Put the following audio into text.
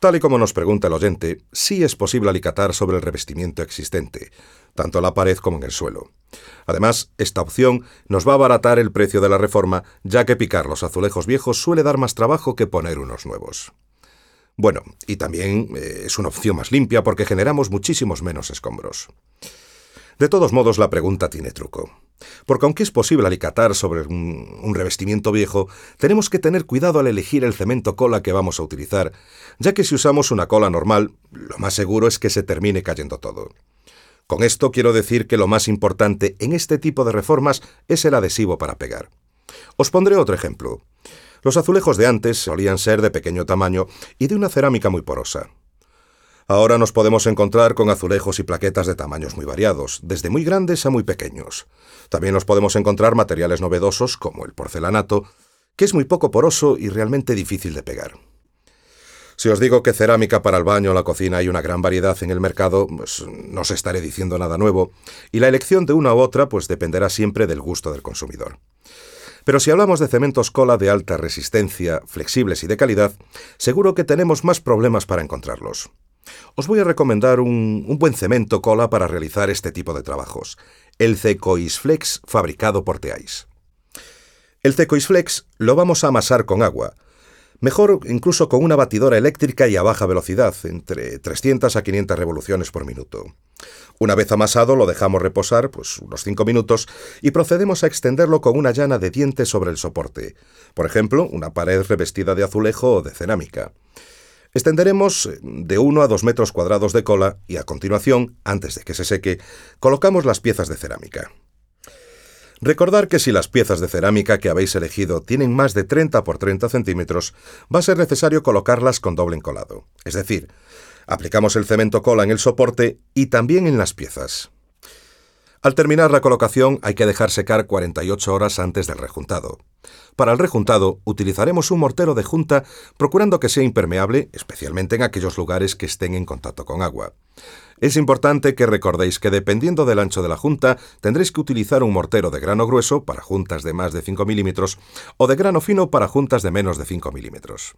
Tal y como nos pregunta el oyente, sí es posible alicatar sobre el revestimiento existente, tanto en la pared como en el suelo. Además, esta opción nos va a abaratar el precio de la reforma, ya que picar los azulejos viejos suele dar más trabajo que poner unos nuevos. Bueno, y también eh, es una opción más limpia porque generamos muchísimos menos escombros. De todos modos, la pregunta tiene truco. Porque aunque es posible alicatar sobre un, revestimiento viejo, tenemos que tener cuidado al elegir el cemento cola que vamos a utilizar, ya que si usamos una cola normal, lo más seguro es que se termine cayendo todo. Con esto quiero decir que lo más importante en este tipo de reformas es el adhesivo para pegar. Os pondré otro ejemplo. Los azulejos de antes solían ser de pequeño tamaño y de una cerámica muy porosa. Ahora nos podemos encontrar con azulejos y plaquetas de tamaños muy variados, desde muy grandes a muy pequeños. También nos podemos encontrar materiales novedosos como el porcelanato, que es muy poco poroso y realmente difícil de pegar. Si os digo que cerámica para el baño la cocina hay una gran variedad en el mercado, pues no os estaré diciendo nada nuevo, y la elección de una u otra pues dependerá siempre del gusto del consumidor. Pero si hablamos de cementos cola de alta resistencia, flexibles y de calidad, seguro que tenemos más problemas para encontrarlos. Os voy a recomendar un, buen cemento cola para realizar este tipo de trabajos, el Cecoisflex fabricado por Teais. El Cecoisflex lo vamos a amasar con agua, mejor incluso con una batidora eléctrica y a baja velocidad, entre 300 a 500 revoluciones por minuto. Una vez amasado lo dejamos reposar pues unos 5 minutos y procedemos a extenderlo con una llana de dientes sobre el soporte, por ejemplo, una pared revestida de azulejo o de cerámica. Extenderemos eh, de 1 a 2 metros cuadrados de cola y a continuación, antes de que se seque, colocamos las piezas de cerámica. Recordar que si las piezas de cerámica que habéis elegido tienen más de 30 por 30 centímetros, va a ser necesario colocarlas con doble encolado. Es decir, aplicamos el cemento cola en el soporte y también en las piezas. Al terminar la colocación hay que dejar secar 48 horas antes del rejuntado. Para el rejuntado utilizaremos un mortero de junta procurando que sea impermeable, especialmente en aquellos lugares que estén en contacto con agua. Es importante que recordéis que dependiendo del ancho de la junta tendréis que utilizar un mortero de grano grueso para juntas de más de 5 milímetros o de grano fino para juntas de menos de 5 milímetros.